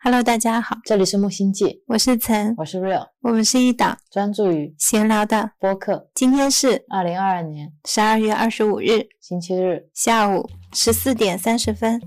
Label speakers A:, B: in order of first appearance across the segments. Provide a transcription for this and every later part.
A: Hello，大家好，
B: 这里是木星记，
A: 我是岑，
B: 我是 Real，
A: 我们是一档
B: 专注于
A: 闲聊的
B: 播客。
A: 今天是
B: 二零二二年
A: 十二月二十五日
B: 星期日
A: 下午十四点三十分。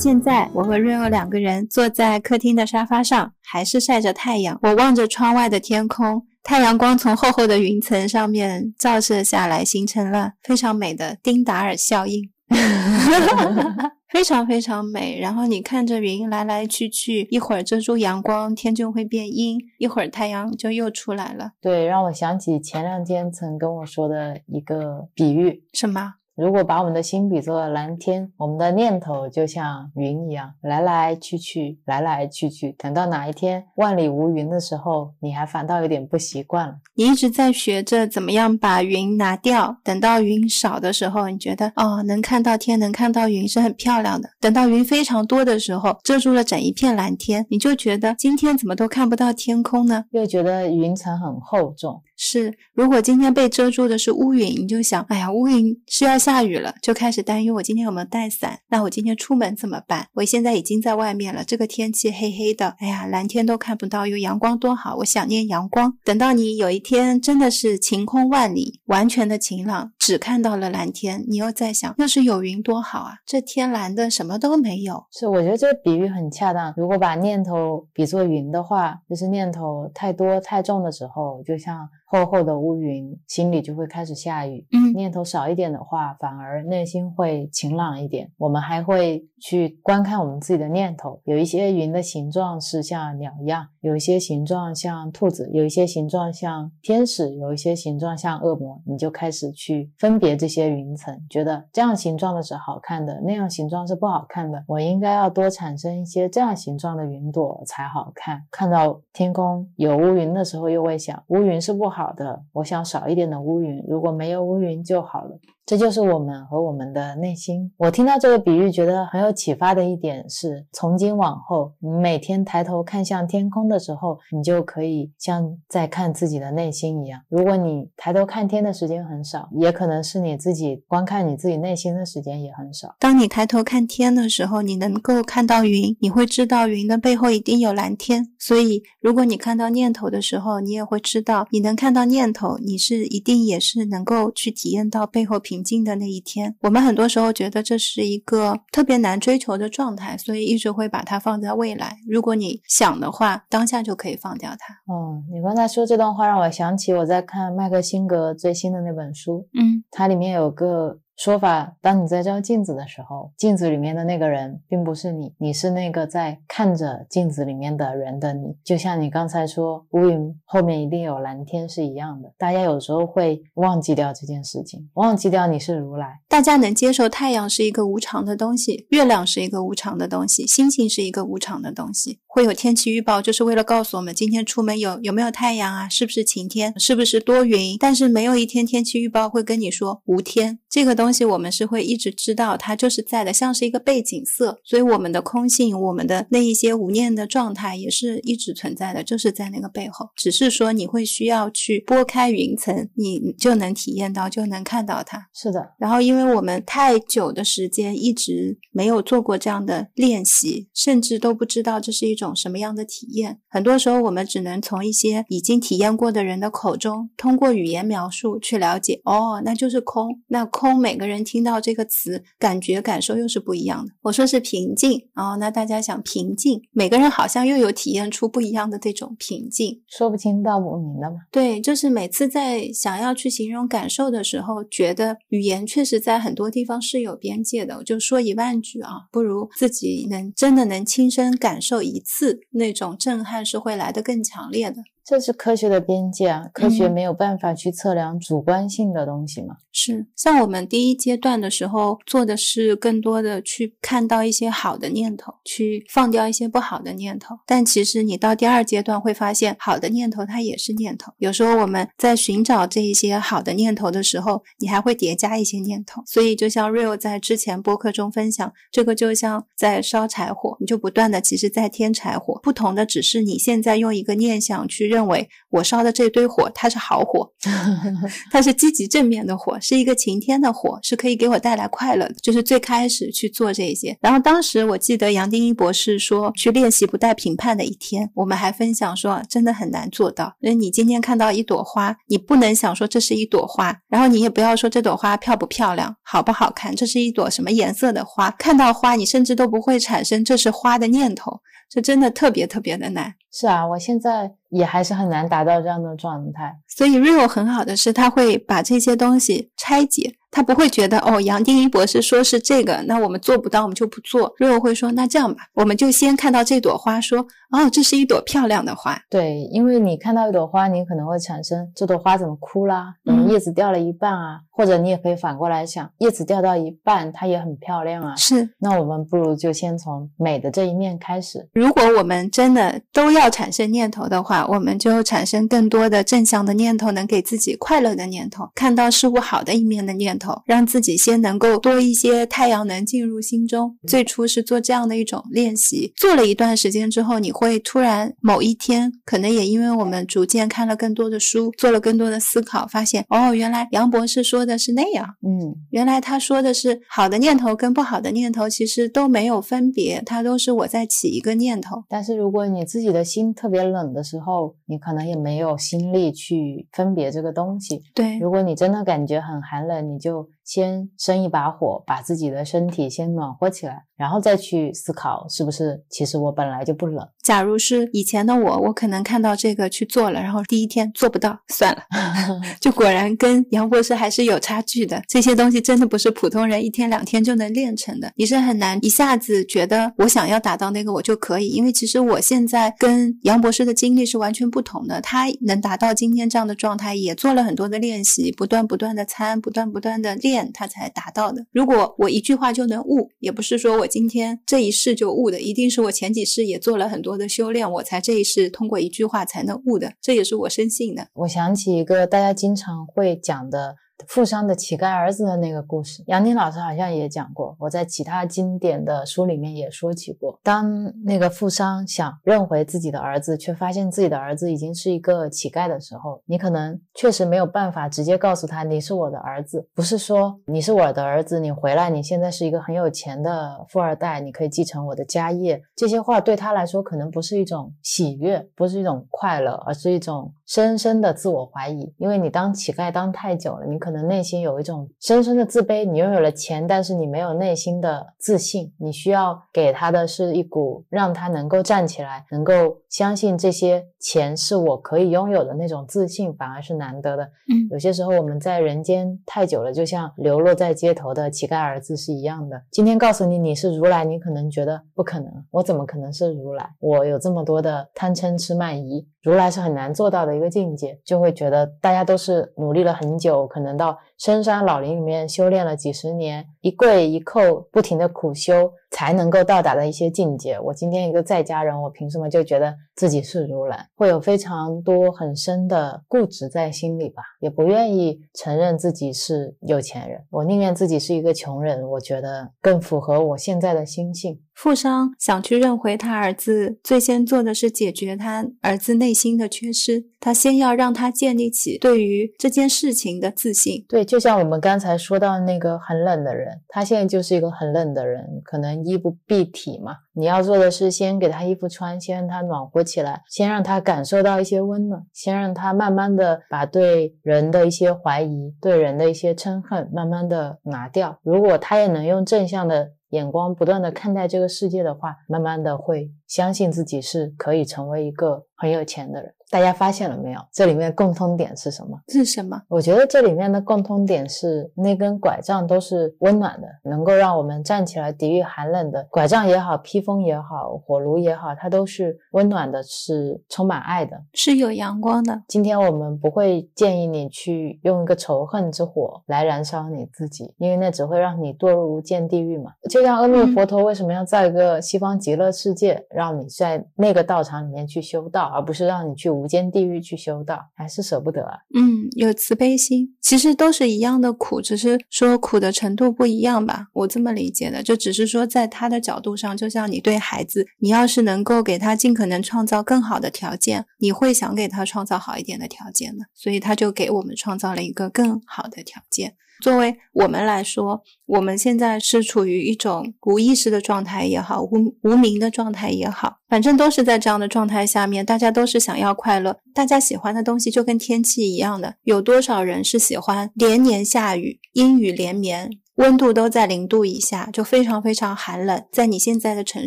A: 现在我和瑞欧两个人坐在客厅的沙发上，还是晒着太阳。我望着窗外的天空，太阳光从厚厚的云层上面照射下来，形成了非常美的丁达尔效应，非常非常美。然后你看着云来来去去，一会儿遮住阳光，天就会变阴；一会儿太阳就又出来了。
B: 对，让我想起前两天曾跟我说的一个比喻，
A: 什么？
B: 如果把我们的心比作蓝天，我们的念头就像云一样，来来去去，来来去去。等到哪一天万里无云的时候，你还反倒有点不习惯了。
A: 你一直在学着怎么样把云拿掉，等到云少的时候，你觉得哦，能看到天，能看到云是很漂亮的。等到云非常多的时候，遮住了整一片蓝天，你就觉得今天怎么都看不到天空呢？
B: 又觉得云层很厚重。
A: 是，如果今天被遮住的是乌云，你就想，哎呀，乌云是要下雨了，就开始担忧我今天有没有带伞。那我今天出门怎么办？我现在已经在外面了，这个天气黑黑的，哎呀，蓝天都看不到，有阳光多好，我想念阳光。等到你有一天真的是晴空万里，完全的晴朗，只看到了蓝天，你又在想，要是有云多好啊！这天蓝的什么都没有。
B: 是，我觉得这个比喻很恰当。如果把念头比作云的话，就是念头太多太重的时候，就像。厚厚的乌云，心里就会开始下雨。
A: 嗯，
B: 念头少一点的话，反而内心会晴朗一点。我们还会去观看我们自己的念头，有一些云的形状是像鸟一样，有一些形状像兔子，有一些形状像天使，有一些形状像恶魔。你就开始去分别这些云层，觉得这样形状的是好看的，那样形状是不好看的。我应该要多产生一些这样形状的云朵才好看。看到天空有乌云的时候，又会想乌云是不好。好的，我想少一点的乌云，如果没有乌云就好了。这就是我们和我们的内心。我听到这个比喻，觉得很有启发的一点是，从今往后，你每天抬头看向天空的时候，你就可以像在看自己的内心一样。如果你抬头看天的时间很少，也可能是你自己观看你自己内心的时间也很少。
A: 当你抬头看天的时候，你能够看到云，你会知道云的背后一定有蓝天。所以，如果你看到念头的时候，你也会知道，你能看到念头，你是一定也是能够去体验到背后平。平静的那一天，我们很多时候觉得这是一个特别难追求的状态，所以一直会把它放在未来。如果你想的话，当下就可以放掉它。
B: 哦，你刚才说这段话让我想起我在看麦克辛格最新的那本书，
A: 嗯，
B: 它里面有个。说法：当你在照镜子的时候，镜子里面的那个人并不是你，你是那个在看着镜子里面的人的你。就像你刚才说，乌云后面一定有蓝天是一样的。大家有时候会忘记掉这件事情，忘记掉你是如来。
A: 大家能接受太阳是一个无常的东西，月亮是一个无常的东西，星星是一个无常的东西。会有天气预报，就是为了告诉我们今天出门有有没有太阳啊，是不是晴天，是不是多云。但是没有一天天气预报会跟你说无天。这个东西我们是会一直知道，它就是在的，像是一个背景色。所以我们的空性，我们的那一些无念的状态，也是一直存在的，就是在那个背后。只是说你会需要去拨开云层，你就能体验到，就能看到它。
B: 是的。
A: 然后，因为我们太久的时间一直没有做过这样的练习，甚至都不知道这是一种什么样的体验。很多时候，我们只能从一些已经体验过的人的口中，通过语言描述去了解。哦，那就是空。那。空，每个人听到这个词，感觉感受又是不一样的。我说是平静，哦，那大家想平静，每个人好像又有体验出不一样的这种平静，
B: 说不清道不明的嘛。
A: 对，就是每次在想要去形容感受的时候，觉得语言确实在很多地方是有边界的。我就说一万句啊，不如自己能真的能亲身感受一次，那种震撼是会来的更强烈的。
B: 这是科学的边界啊，科学
A: 嗯
B: 没有办法去测量主观性的东西嘛。
A: 是，像我们第一阶段的时候做的是更多的去看到一些好的念头，去放掉一些不好的念头。但其实你到第二阶段会发现，好的念头它也是念头。有时候我们在寻找这一些好的念头的时候，你还会叠加一些念头。所以就像 Real 在之前播客中分享，这个就像在烧柴火，你就不断的其实在添柴火，不同的只是你现在用一个念想去认为我烧的这堆火它是好火，它是积极正面的火，是一个晴天的火，是可以给我带来快乐的。就是最开始去做这些，然后当时我记得杨定一博士说，去练习不带评判的一天，我们还分享说，真的很难做到。因为你今天看到一朵花，你不能想说这是一朵花，然后你也不要说这朵花漂不漂亮，好不好看，这是一朵什么颜色的花。看到花，你甚至都不会产生这是花的念头，这真的特别特别的难。
B: 是啊，我现在也还是很难达到这样的状态。
A: 所以 Rio 很好的是，他会把这些东西拆解，他不会觉得哦，杨定一博士说是这个，那我们做不到，我们就不做。Rio 会说，那这样吧，我们就先看到这朵花，说哦，这是一朵漂亮的花。
B: 对，因为你看到一朵花，你可能会产生这朵花怎么枯啦，怎么
A: 嗯
B: 叶子掉了一半啊，或者你也可以反过来想，叶子掉到一半，它也很漂亮啊。
A: 是，
B: 那我们不如就先从美的这一面开始。
A: 如果我们真的都要产生念头的话，我们就产生更多的正向的念头，能给自己快乐的念头，看到事物好的一面的念头，让自己先能够多一些太阳能进入心中。最初是做这样的一种练习，做了一段时间之后，你会突然某一天，可能也因为我们逐渐看了更多的书，做了更多的思考，发现哦，原来杨博士说的是那样。
B: 嗯，
A: 原来他说的是好的念头跟不好的念头，其实都没有分别，它都是我在起一个念头。
B: 但是如果你自己的心特别冷的时候，你可能也没有心力去分别这个东西。
A: 对，
B: 如果你真的感觉很寒冷，你就先生一把火，把自己的身体先暖和起来，然后再去思考是不是其实我本来就不冷。
A: 假如是以前的我，我可能看到这个去做了，然后第一天做不到，算了，就果然跟杨博士还是有差距的。这些东西真的不是普通人一天两天就能练成的，你是很难一下子觉得我想要达到那个我就可以。因为其实我现在跟杨博士的经历是完全不同的，他能达到今天这样的状态，也做了很多的练习，不断不断的参，不断不断的练，他才达到的。如果我一句话就能悟，也不是说我今天这一世就悟的，一定是我前几世也做了很多的修炼，我才这一世通过一句话才能悟的，这也是我深信的。
B: 我想起一个大家经常会讲的富商的乞丐儿子的那个故事，杨宁老师好像也讲过，我在其他经典的书里面也说起过。当那个富商想认回自己的儿子，却发现自己的儿子已经是一个乞丐的时候，你可能确实没有办法直接告诉他你是我的儿子，不是说你是我的儿子，你回来你现在是一个很有钱的富二代，你可以继承我的家业。这些话对他来说可能不是一种喜悦，不是一种快乐，而是一种深深的自我怀疑。因为你当乞丐当太久了，你可能内心有一种深深的自卑。你拥有了钱，但是你没有内心的自信。你需要给他的是一股让他能够站起来，能够相信这些钱是我可以拥有的那种自信，反而是难得的。
A: 嗯
B: 有些时候我们在人间太久了，就像流落在街头的乞丐儿子是一样的。今天告诉你你是如来，你可能觉得不可能，我怎么可能是如来？我有这么多的贪嗔痴慢疑，如来是很难做到的一个境界，就会觉得大家都是努力了很久，可能到深山老林里面修炼了几十年，一跪一叩，不停的苦修，才能够到达的一些境界。我今天一个在家人，我凭什么就觉得自己是如来？会有非常多很深的固执在心里吧，也不愿意承认自己是有钱人。我宁愿自己是一个穷人，我觉得更符合我现在的心性。
A: 富商想去认回他儿子，最先做的是解决他儿子内心的缺失。他先要让他建立起对于这件事情的自信。
B: 对，就像我们刚才说到那个很冷的人，他现在就是一个很冷的人，可能衣不蔽体嘛。你要做的是先给他衣服穿，先让他暖和起来，先让他感受到一些温暖，先让他慢慢的把对人的一些怀疑、对人的一些嗔恨慢慢的拿掉。如果他也能用正向的眼光不断的看待这个世界的话，慢慢的会相信自己是可以成为一个很有钱的人。大家发现了没有？这里面共通点是什么？
A: 是什么？
B: 我觉得这里面的共通点是那根拐杖都是温暖的，能够让我们站起来抵御寒冷的拐杖也好，披风也好，火炉也好，它都是温暖的，是充满爱的，
A: 是有阳光的。
B: 今天我们不会建议你去用一个仇恨之火来燃烧你自己，因为那只会让你堕入无间地狱嘛。就像阿弥陀佛为什么要造一个西方极乐世界，让你在那个道场里面去修道，而不是让你去。无间地狱去修道，还是舍不得啊？
A: 嗯，有慈悲心，其实都是一样的苦，只是说苦的程度不一样吧。我这么理解的，就只是说在他的角度上，就像你对孩子，你要是能够给他尽可能创造更好的条件，你会想给他创造好一点的条件的，所以他就给我们创造了一个更好的条件。作为我们来说，我们现在是处于一种无意识的状态也好，无无名的状态也好，反正都是在这样的状态下面，大家都是想要快乐，大家喜欢的东西就跟天气一样的，有多少人是喜欢连年下雨，阴雨连绵？温度都在零度以下，就非常非常寒冷。在你现在的城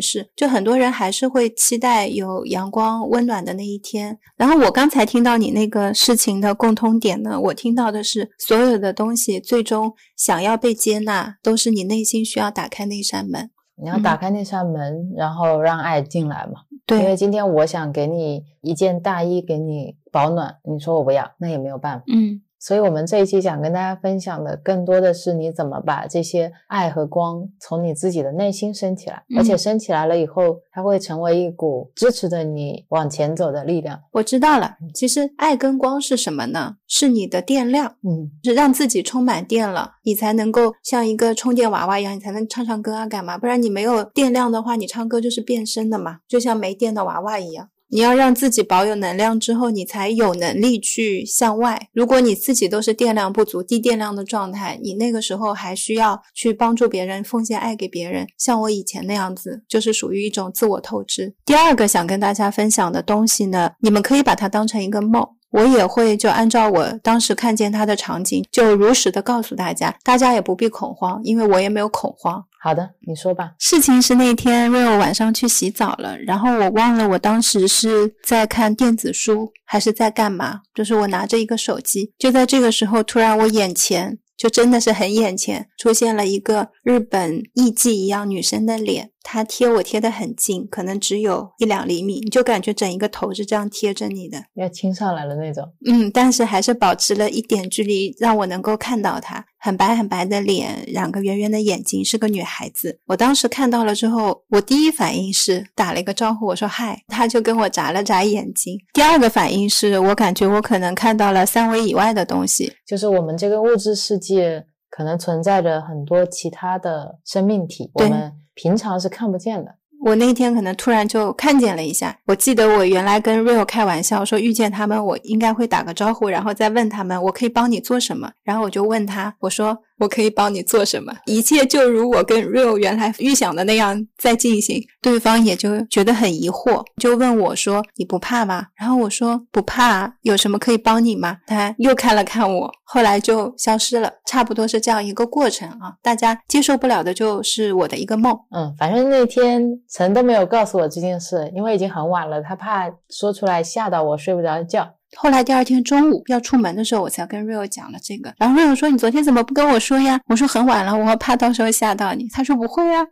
A: 市，就很多人还是会期待有阳光温暖的那一天。然后我刚才听到你那个事情的共通点呢，我听到的是所有的东西最终想要被接纳，都是你内心需要打开那扇门。
B: 你要打开那扇门，然后让爱进来嘛。
A: 对，
B: 因为今天我想给你一件大衣，给你保暖，你说我不要，那也没有办法。
A: 嗯。
B: 所以，我们这一期想跟大家分享的，更多的是你怎么把这些爱和光从你自己的内心升起来，而且升起来了以后，它会成为一股支持着你往前走的力量。
A: 我知道了，其实爱跟光是什么呢？是你的电量，
B: 嗯，
A: 是让自己充满电了，你才能够像一个充电娃娃一样，你才能唱唱歌啊，干嘛？不然你没有电量的话，你唱歌就是变声的嘛，就像没电的娃娃一样。你要让自己保有能量之后，你才有能力去向外。如果你自己都是电量不足、低电量的状态，你那个时候还需要去帮助别人、奉献爱给别人。像我以前那样子，就是属于一种自我透支。第二个想跟大家分享的东西呢，你们可以把它当成一个梦。我也会就按照我当时看见他的场景，就如实的告诉大家，大家也不必恐慌，因为我也没有恐慌。
B: 好的，你说吧。
A: 事情是那天瑞欧晚上去洗澡了，然后我忘了我当时是在看电子书还是在干嘛，就是我拿着一个手机，就在这个时候，突然我眼前就真的是很眼前出现了一个日本艺妓一样女生的脸。他贴我贴的很近，可能只有一两厘米，你就感觉整一个头是这样贴着你的，
B: 要亲上来了那种。
A: 嗯，但是还是保持了一点距离，让我能够看到他很白很白的脸，两个圆圆的眼睛，是个女孩子。我当时看到了之后，我第一反应是打了一个招呼，我说嗨，他就跟我眨了眨眼睛。第二个反应是我感觉我可能看到了三维以外的东西，
B: 就是我们这个物质世界可能存在着很多其他的生命体，我们。平常是看不见的。
A: 我那天可能突然就看见了一下。我记得我原来跟 Rio 开玩笑说，遇见他们我应该会打个招呼，然后再问他们我可以帮你做什么。然后我就问他，我说。我可以帮你做什么？一切就如我跟 Real 原来预想的那样在进行。对方也就觉得很疑惑，就问我说：“你不怕吗？”然后我说：“不怕，有什么可以帮你吗？”他又看了看我，后来就消失了。差不多是这样一个过程啊。大家接受不了的就是我的一个梦。
B: 嗯，反正那天陈都没有告诉我这件事，因为已经很晚了，他怕说出来吓到我睡不着觉。
A: 后来第二天中午要出门的时候，我才跟 Rio 讲了这个。然后 Rio 说：“你昨天怎么不跟我说呀？”我说：“很晚了，我怕到时候吓到你。”他说：“不会啊，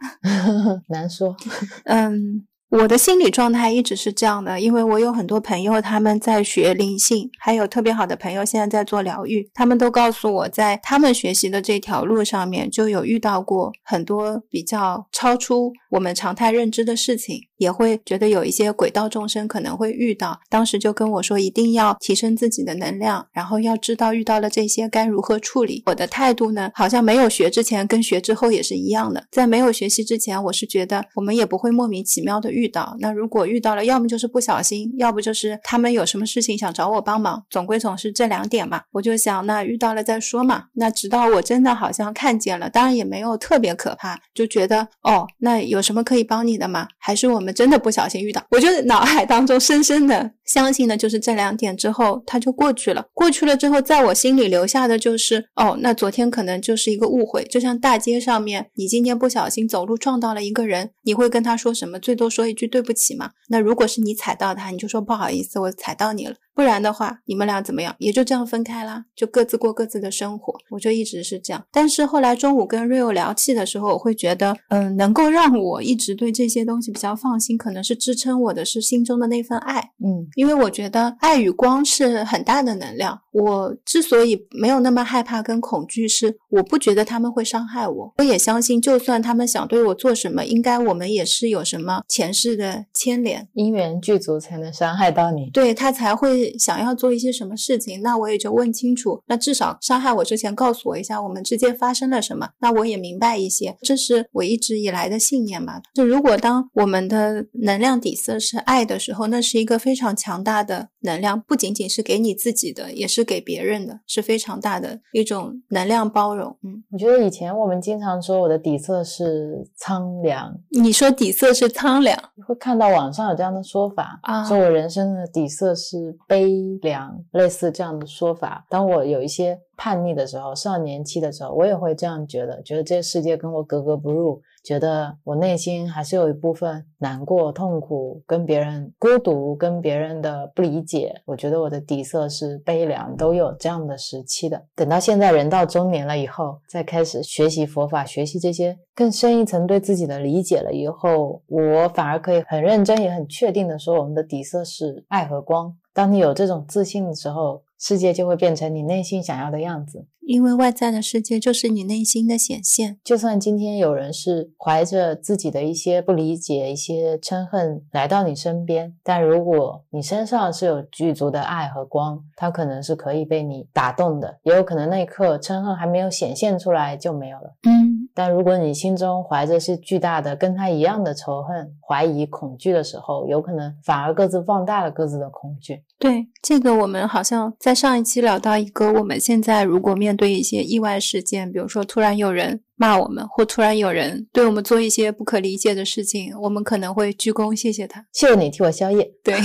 B: 难说。”
A: 嗯。我的心理状态一直是这样的，因为我有很多朋友他们在学灵性，还有特别好的朋友现在在做疗愈，他们都告诉我在他们学习的这条路上面就有遇到过很多比较超出我们常态认知的事情，也会觉得有一些轨道众生可能会遇到。当时就跟我说一定要提升自己的能量，然后要知道遇到了这些该如何处理。我的态度呢，好像没有学之前跟学之后也是一样的。在没有学习之前，我是觉得我们也不会莫名其妙的遇。遇到那如果遇到了，要么就是不小心，要不就是他们有什么事情想找我帮忙，总归总是这两点嘛。我就想，那遇到了再说嘛。那直到我真的好像看见了，当然也没有特别可怕，就觉得哦，那有什么可以帮你的吗？还是我们真的不小心遇到？我就脑海当中深深的相信的就是这两点之后，它就过去了。过去了之后，在我心里留下的就是，哦，那昨天可能就是一个误会。就像大街上面，你今天不小心走路撞到了一个人，你会跟他说什么？最多说一句对不起嘛。那如果是你踩到他，你就说不好意思，我踩到你了。不然的话，你们俩怎么样？也就这样分开啦，就各自过各自的生活。我就一直是这样。但是后来中午跟 Rio 聊起的时候，我会觉得，嗯，能够让我一直对这些东西比较放心，可能是支撑我的是心中的那份爱。
B: 嗯，
A: 因为我觉得爱与光是很大的能量。我之所以没有那么害怕跟恐惧，是我不觉得他们会伤害我。我也相信，就算他们想对我做什么，应该我们也是有什么前世的牵连，
B: 因缘具足才能伤害到你。
A: 对他才会。想要做一些什么事情，那我也就问清楚。那至少伤害我之前告诉我一下，我们之间发生了什么，那我也明白一些。这是我一直以来的信念嘛。就如果当我们的能量底色是爱的时候，那是一个非常强大的能量，不仅仅是给你自己的，也是给别人的，是非常大的一种能量包容。嗯，
B: 我觉得以前我们经常说我的底色是苍凉，
A: 你说底色是苍凉，
B: 会看到网上有这样的说法啊，说我人生的底色是。悲凉，类似这样的说法。当我有一些叛逆的时候，少年期的时候，我也会这样觉得，觉得这个世界跟我格格不入。觉得我内心还是有一部分难过、痛苦，跟别人孤独，跟别人的不理解。我觉得我的底色是悲凉，都有这样的时期的。等到现在人到中年了以后，再开始学习佛法，学习这些更深一层对自己的理解了以后，我反而可以很认真也很确定的说，我们的底色是爱和光。当你有这种自信的时候。世界就会变成你内心想要的样子，
A: 因为外在的世界就是你内心的显现。
B: 就算今天有人是怀着自己的一些不理解、一些嗔恨来到你身边，但如果你身上是有具足的爱和光，他可能是可以被你打动的，也有可能那一刻嗔恨还没有显现出来就没有了。
A: 嗯，
B: 但如果你心中怀着是巨大的跟他一样的仇恨、怀疑、恐惧的时候，有可能反而各自放大了各自的恐惧。
A: 对，这个我们好像在。上一期聊到一个，我们现在如果面对一些意外事件，比如说突然有人。骂我们，或突然有人对我们做一些不可理解的事情，我们可能会鞠躬谢谢他，
B: 谢谢你替我宵夜。
A: 对，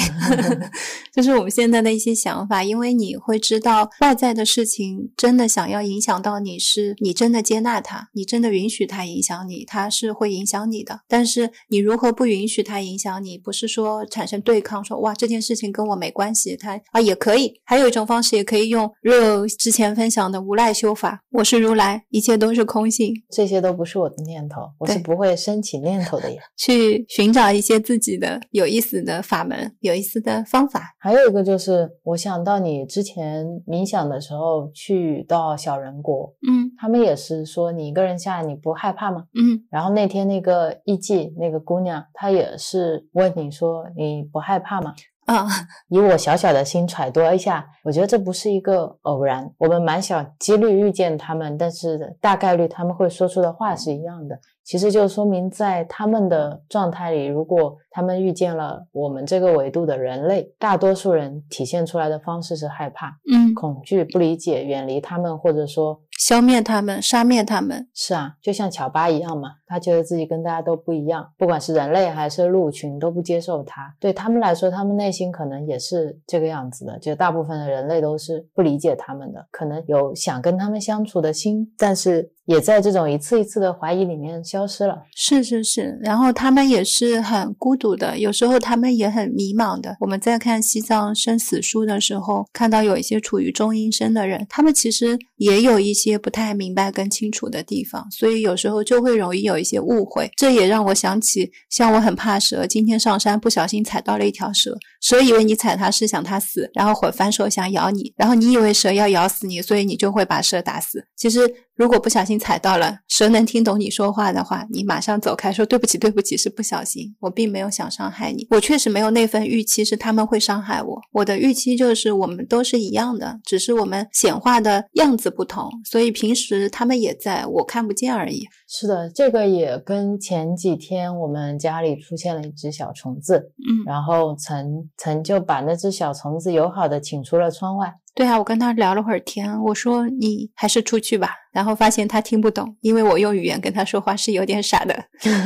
A: 这是我们现在的一些想法，因为你会知道外在的事情真的想要影响到你，是你真的接纳他，你真的允许他影响你，他是会影响你的。但是你如何不允许他影响你？不是说产生对抗，说哇这件事情跟我没关系，他啊也可以。还有一种方式，也可以用 Real 之前分享的无赖修法，我是如来，一切都是空性。
B: 这些都不是我的念头，我是不会升起念头的呀。
A: 去寻找一些自己的有意思的法门，有意思的方法。
B: 还有一个就是，我想到你之前冥想的时候去到小人国，
A: 嗯，
B: 他们也是说你一个人下来你不害怕吗？
A: 嗯，
B: 然后那天那个艺妓那个姑娘，她也是问你说你不害怕吗？
A: 啊，
B: 以我小小的心揣度一下，我觉得这不是一个偶然。我们蛮小几率遇见他们，但是大概率他们会说出的话是一样的。其实就说明在他们的状态里，如果他们遇见了我们这个维度的人类，大多数人体现出来的方式是害怕、
A: 嗯，
B: 恐惧、不理解、远离他们，或者说。
A: 消灭他们，杀灭他们，
B: 是啊，就像乔巴一样嘛，他觉得自己跟大家都不一样，不管是人类还是鹿群都不接受他。对他们来说，他们内心可能也是这个样子的，就大部分的人类都是不理解他们的，可能有想跟他们相处的心，但是。也在这种一次一次的怀疑里面消失了。
A: 是是是，然后他们也是很孤独的，有时候他们也很迷茫的。我们在看西藏生死书的时候，看到有一些处于中阴身的人，他们其实也有一些不太明白跟清楚的地方，所以有时候就会容易有一些误会。这也让我想起，像我很怕蛇，今天上山不小心踩到了一条蛇，蛇以为你踩它是想它死，然后会反手想咬你，然后你以为蛇要咬死你，所以你就会把蛇打死。其实。如果不小心踩到了，蛇能听懂你说话的话，你马上走开，说对不起，对不起，是不小心，我并没有想伤害你，我确实没有那份预期是他们会伤害我，我的预期就是我们都是一样的，只是我们显化的样子不同，所以平时他们也在我看不见而已。
B: 是的，这个也跟前几天我们家里出现了一只小虫子，
A: 嗯，
B: 然后曾曾就把那只小虫子友好的请出了窗外。
A: 对啊，我跟他聊了会儿天，我说你还是出去吧。然后发现他听不懂，因为我用语言跟他说话是有点傻的，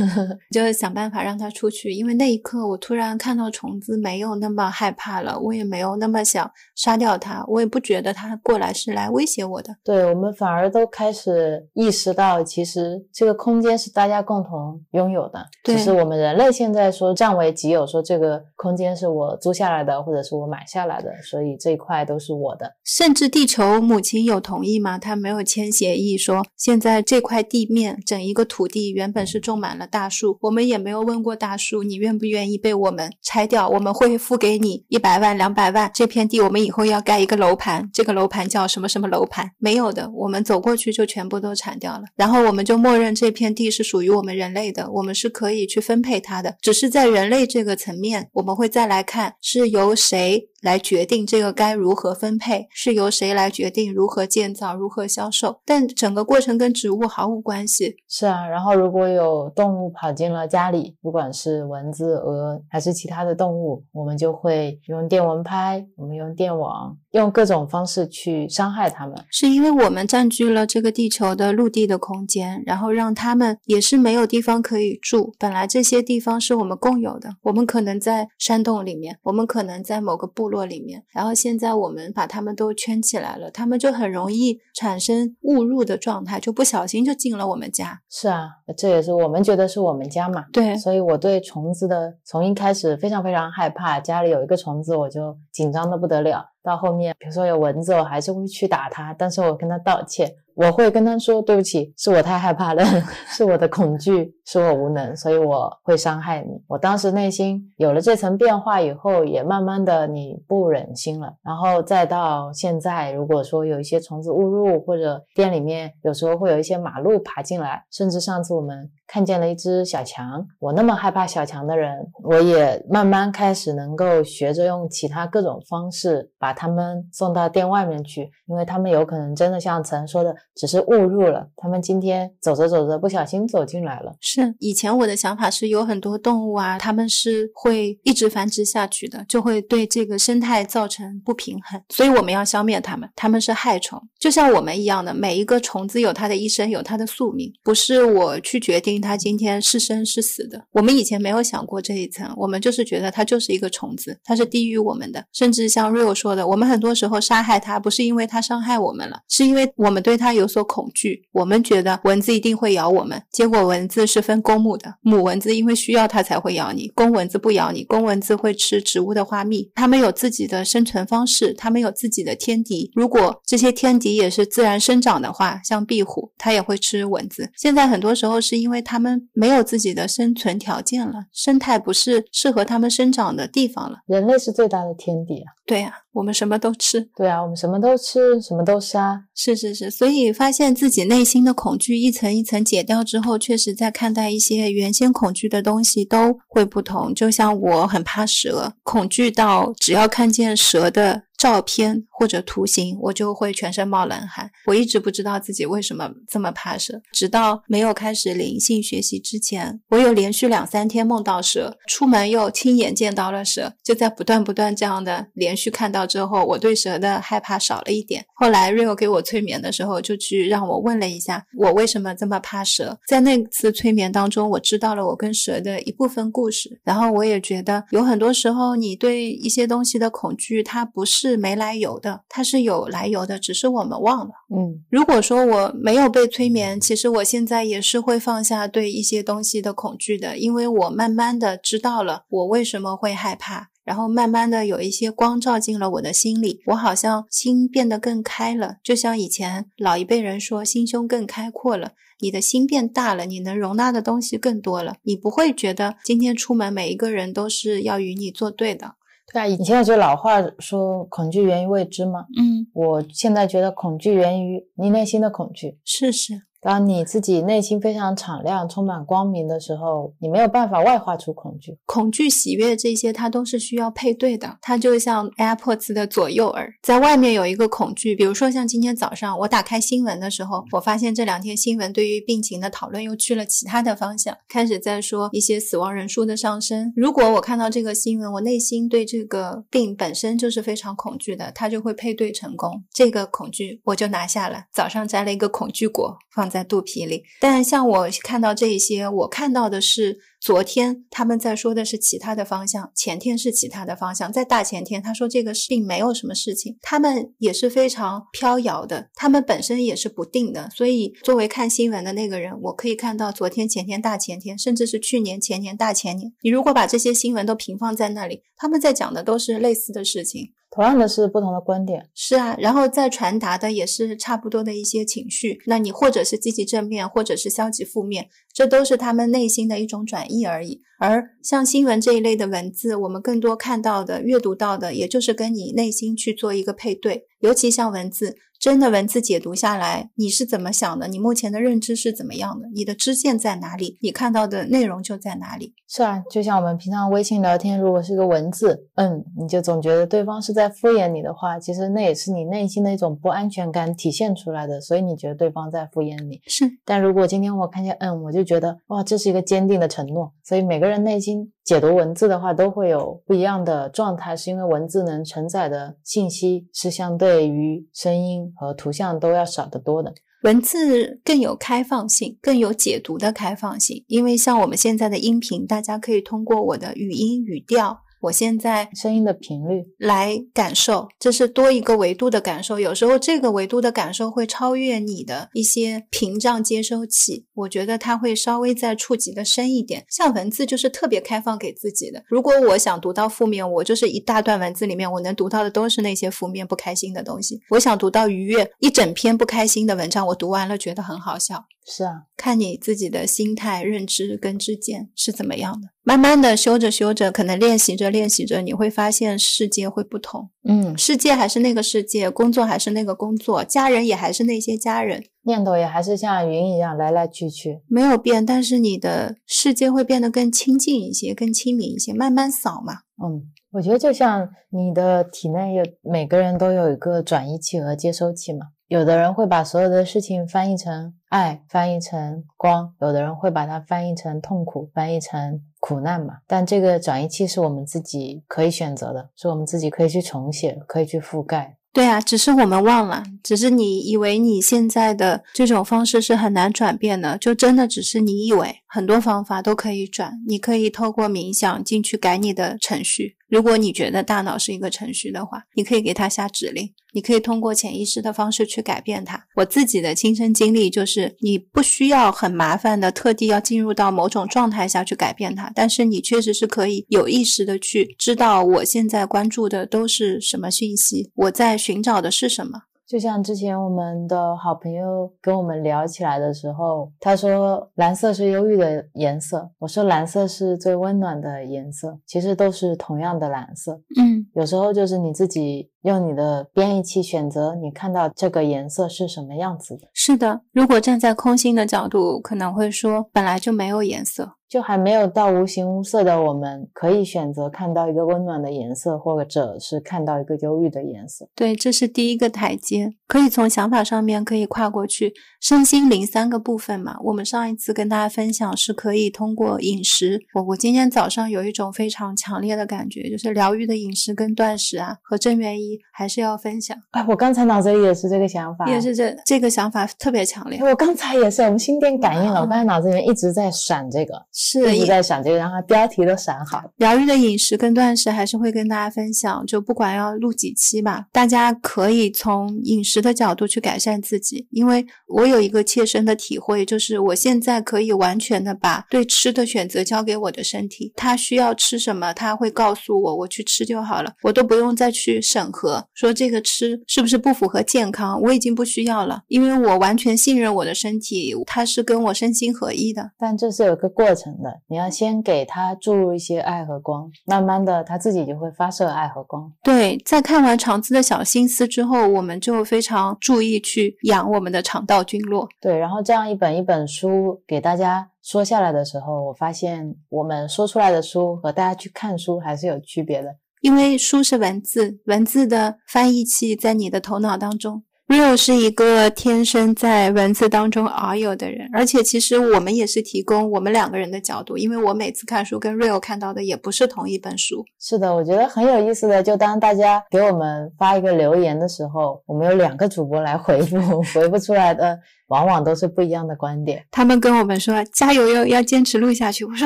A: 就想办法让他出去。因为那一刻我突然看到虫子，没有那么害怕了，我也没有那么想杀掉它，我也不觉得它过来是来威胁我的。
B: 对我们反而都开始意识到，其实这个空间是大家共同拥有的，只是我们人类现在说占为己有，说这个空间是我租下来的，或者是我买下来的，所以这一块都是我的。
A: 甚至地球母亲有同意吗？他没有签协议。说，现在这块地面，整一个土地原本是种满了大树，我们也没有问过大树，你愿不愿意被我们拆掉？我们会付给你一百万、两百万。这片地我们以后要盖一个楼盘，这个楼盘叫什么什么楼盘？没有的，我们走过去就全部都铲掉了。然后我们就默认这片地是属于我们人类的，我们是可以去分配它的。只是在人类这个层面，我们会再来看是由谁。来决定这个该如何分配，是由谁来决定如何建造、如何销售？但整个过程跟植物毫无关系。
B: 是啊，然后如果有动物跑进了家里，不管是蚊子、蛾还是其他的动物，我们就会用电蚊拍，我们用电网。用各种方式去伤害他们，
A: 是因为我们占据了这个地球的陆地的空间，然后让他们也是没有地方可以住。本来这些地方是我们共有的，我们可能在山洞里面，我们可能在某个部落里面，然后现在我们把他们都圈起来了，他们就很容易产生误入的状态，就不小心就进了我们家。
B: 是啊，这也是我们觉得是我们家嘛。
A: 对，
B: 所以我对虫子的从一开始非常非常害怕，家里有一个虫子我就紧张的不得了。到后面，比如说有蚊子，我还是会去打它，但是我跟他道歉。我会跟他说对不起，是我太害怕了，是我的恐惧，是我无能，所以我会伤害你。我当时内心有了这层变化以后，也慢慢的你不忍心了。然后再到现在，如果说有一些虫子误入，或者店里面有时候会有一些马路爬进来，甚至上次我们看见了一只小强，我那么害怕小强的人，我也慢慢开始能够学着用其他各种方式把他们送到店外面去，因为他们有可能真的像曾说的。只是误入了，他们今天走着走着不小心走进来了。
A: 是以前我的想法是有很多动物啊，他们是会一直繁殖下去的，就会对这个生态造成不平衡，所以我们要消灭它们。它们是害虫，就像我们一样的，每一个虫子有它的一生，有它的宿命，不是我去决定它今天是生是死的。我们以前没有想过这一层，我们就是觉得它就是一个虫子，它是低于我们的。甚至像 Rio 说的，我们很多时候杀害它，不是因为它伤害我们了，是因为我们对它有。有所恐惧，我们觉得蚊子一定会咬我们，结果蚊子是分公母的，母蚊子因为需要它才会咬你，公蚊子不咬你，公蚊子会吃植物的花蜜，它们有自己的生存方式，它们有自己的天敌。如果这些天敌也是自然生长的话，像壁虎，它也会吃蚊子。现在很多时候是因为它们没有自己的生存条件了，生态不是适合它们生长的地方了。
B: 人类是最大的天敌啊！
A: 对呀，我们什么都吃。
B: 对啊，我们什么都吃，什么都杀。
A: 是是是，所以发现自己内心的恐惧一层一层解掉之后，确实在看待一些原先恐惧的东西都会不同。就像我很怕蛇，恐惧到只要看见蛇的。照片或者图形，我就会全身冒冷汗。我一直不知道自己为什么这么怕蛇，直到没有开始灵性学习之前，我有连续两三天梦到蛇，出门又亲眼见到了蛇。就在不断不断这样的连续看到之后，我对蛇的害怕少了一点。后来 Rio 给我催眠的时候，就去让我问了一下我为什么这么怕蛇。在那次催眠当中，我知道了我跟蛇的一部分故事。然后我也觉得有很多时候，你对一些东西的恐惧，它不是。是没来由的，它是有来由的，只是我们忘了。
B: 嗯，
A: 如果说我没有被催眠，其实我现在也是会放下对一些东西的恐惧的，因为我慢慢的知道了我为什么会害怕，然后慢慢的有一些光照进了我的心里，我好像心变得更开了，就像以前老一辈人说，心胸更开阔了，你的心变大了，你能容纳的东西更多了，你不会觉得今天出门每一个人都是要与你作对的。
B: 对啊，以前有句老话说“恐惧源于未知”嘛。
A: 嗯，
B: 我现在觉得恐惧源于你内心的恐惧。
A: 是是，
B: 当你自己内心非常敞亮、充满光明的时候，你没有办法外化出恐惧。
A: 恐惧、喜悦这些，它都是需要配对的。它就像 AirPods 的左右耳，在外面有一个恐惧，比如说像今天早上我打开新闻的时候，我发现这两天新闻对于病情的讨论又去了其他的方向，开始在说一些死亡人数的上升。如果我看到这个新闻，我内心对这个病本身就是非常恐惧的，它就会配对成功。这个恐惧我就拿下了，早上摘了一个恐惧果放在肚皮里。但像我看到这些，我看到的是。昨天他们在说的是其他的方向，前天是其他的方向，在大前天他说这个并没有什么事情，他们也是非常飘摇的，他们本身也是不定的。所以作为看新闻的那个人，我可以看到昨天、前天、大前天，甚至是去年、前年、大前年。你如果把这些新闻都平放在那里，他们在讲的都是类似的事情。
B: 同样的是不同的观点，
A: 是啊，然后再传达的也是差不多的一些情绪。那你或者是积极正面，或者是消极负面，这都是他们内心的一种转移而已。而像新闻这一类的文字，我们更多看到的、阅读到的，也就是跟你内心去做一个配对。尤其像文字。真的文字解读下来，你是怎么想的？你目前的认知是怎么样的？你的支线在哪里？你看到的内容就在哪里？
B: 是啊，就像我们平常微信聊天，如果是个文字，嗯，你就总觉得对方是在敷衍你的话，其实那也是你内心的一种不安全感体现出来的，所以你觉得对方在敷衍你。
A: 是，
B: 但如果今天我看见嗯，我就觉得哇，这是一个坚定的承诺。所以每个人人内心。解读文字的话，都会有不一样的状态，是因为文字能承载的信息是相对于声音和图像都要少得多的。
A: 文字更有开放性，更有解读的开放性，因为像我们现在的音频，大家可以通过我的语音语调。我现在
B: 声音的频率
A: 来感受，这是多一个维度的感受。有时候这个维度的感受会超越你的一些屏障接收器，我觉得它会稍微再触及的深一点。像文字就是特别开放给自己的。如果我想读到负面，我就是一大段文字里面我能读到的都是那些负面不开心的东西。我想读到愉悦，一整篇不开心的文章，我读完了觉得很好笑。
B: 是啊，
A: 看你自己的心态、认知跟知见是怎么样的。慢慢的修着修着，可能练习着练习着，你会发现世界会不同。
B: 嗯，
A: 世界还是那个世界，工作还是那个工作，家人也还是那些家人，
B: 念头也还是像云一样来来去去，
A: 没有变。但是你的世界会变得更亲近一些，更亲民一些，慢慢扫嘛。
B: 嗯，我觉得就像你的体内有每个人都有一个转移器和接收器嘛。有的人会把所有的事情翻译成爱，翻译成光；有的人会把它翻译成痛苦，翻译成苦难嘛。但这个转移器是我们自己可以选择的，是我们自己可以去重写，可以去覆盖。
A: 对啊，只是我们忘了，只是你以为你现在的这种方式是很难转变的，就真的只是你以为，很多方法都可以转，你可以透过冥想进去改你的程序。如果你觉得大脑是一个程序的话，你可以给它下指令，你可以通过潜意识的方式去改变它。我自己的亲身经历就是，你不需要很麻烦的特地要进入到某种状态下去改变它，但是你确实是可以有意识的去知道我现在关注的都是什么讯息，我在寻找的是什么。
B: 就像之前我们的好朋友跟我们聊起来的时候，他说蓝色是忧郁的颜色，我说蓝色是最温暖的颜色，其实都是同样的蓝色。
A: 嗯，
B: 有时候就是你自己用你的编译器选择，你看到这个颜色是什么样子的。
A: 是的，如果站在空心的角度，可能会说本来就没有颜色。
B: 就还没有到无形无色的，我们可以选择看到一个温暖的颜色，或者是看到一个忧郁的颜色。
A: 对，这是第一个台阶，可以从想法上面可以跨过去。身心灵三个部分嘛，我们上一次跟大家分享是可以通过饮食。我我今天早上有一种非常强烈的感觉，就是疗愈的饮食跟断食啊，和正元一还是要分享。
B: 哎，我刚才脑子里也是这个想法，
A: 也是这这个想法特别强烈。
B: 我刚才也是，我们心电感应了。我刚才脑子里面一直在闪这个。
A: 是
B: 一直在想这个，然后标题都想好。
A: 疗愈的饮食跟断食还是会跟大家分享，就不管要录几期吧，大家可以从饮食的角度去改善自己。因为我有一个切身的体会，就是我现在可以完全的把对吃的选择交给我的身体，它需要吃什么，它会告诉我，我去吃就好了，我都不用再去审核，说这个吃是不是不符合健康，我已经不需要了，因为我完全信任我的身体，它是跟我身心合一的。
B: 但这是有个过程。你要先给它注入一些爱和光，慢慢的它自己就会发射爱和光。
A: 对，在看完肠子的小心思之后，我们就非常注意去养我们的肠道菌落。
B: 对，然后这样一本一本书给大家说下来的时候，我发现我们说出来的书和大家去看书还是有区别的。
A: 因为书是文字，文字的翻译器在你的头脑当中。Rio 是一个天生在文字当中遨游的人，而且其实我们也是提供我们两个人的角度，因为我每次看书跟 Rio 看到的也不是同一本书。
B: 是的，我觉得很有意思的，就当大家给我们发一个留言的时候，我们有两个主播来回复，回不出来的。往往都是不一样的观点。
A: 他们跟我们说加油，要要坚持录下去。我说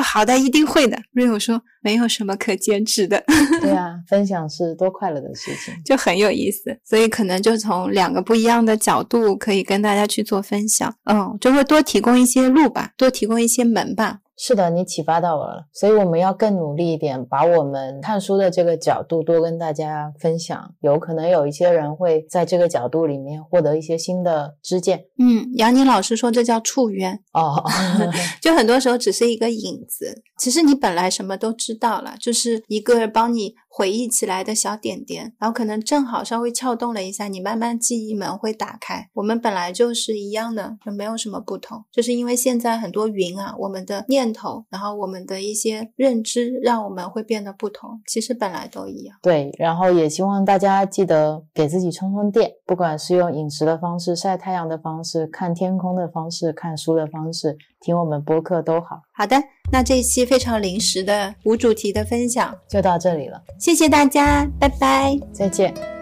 A: 好的，一定会的。Rio 说没有什么可坚持的。
B: 对啊，分享是多快乐的事情，
A: 就很有意思。所以可能就从两个不一样的角度，可以跟大家去做分享。嗯，就会多提供一些路吧，多提供一些门吧。
B: 是的，你启发到我了，所以我们要更努力一点，把我们看书的这个角度多跟大家分享。有可能有一些人会在这个角度里面获得一些新的知见。
A: 嗯，杨宁老师说这叫触缘
B: 哦，
A: 就很多时候只是一个影子，其实你本来什么都知道了，就是一个帮你。回忆起来的小点点，然后可能正好稍微撬动了一下，你慢慢记忆门会打开。我们本来就是一样的，就没有什么不同，就是因为现在很多云啊，我们的念头，然后我们的一些认知，让我们会变得不同。其实本来都一样。
B: 对，然后也希望大家记得给自己充充电，不管是用饮食的方式、晒太阳的方式、看天空的方式、看书的方式、听我们播客都好。
A: 好的。那这一期非常临时的无主题的分享
B: 就到这里了，
A: 谢谢大家，拜拜，
B: 再见。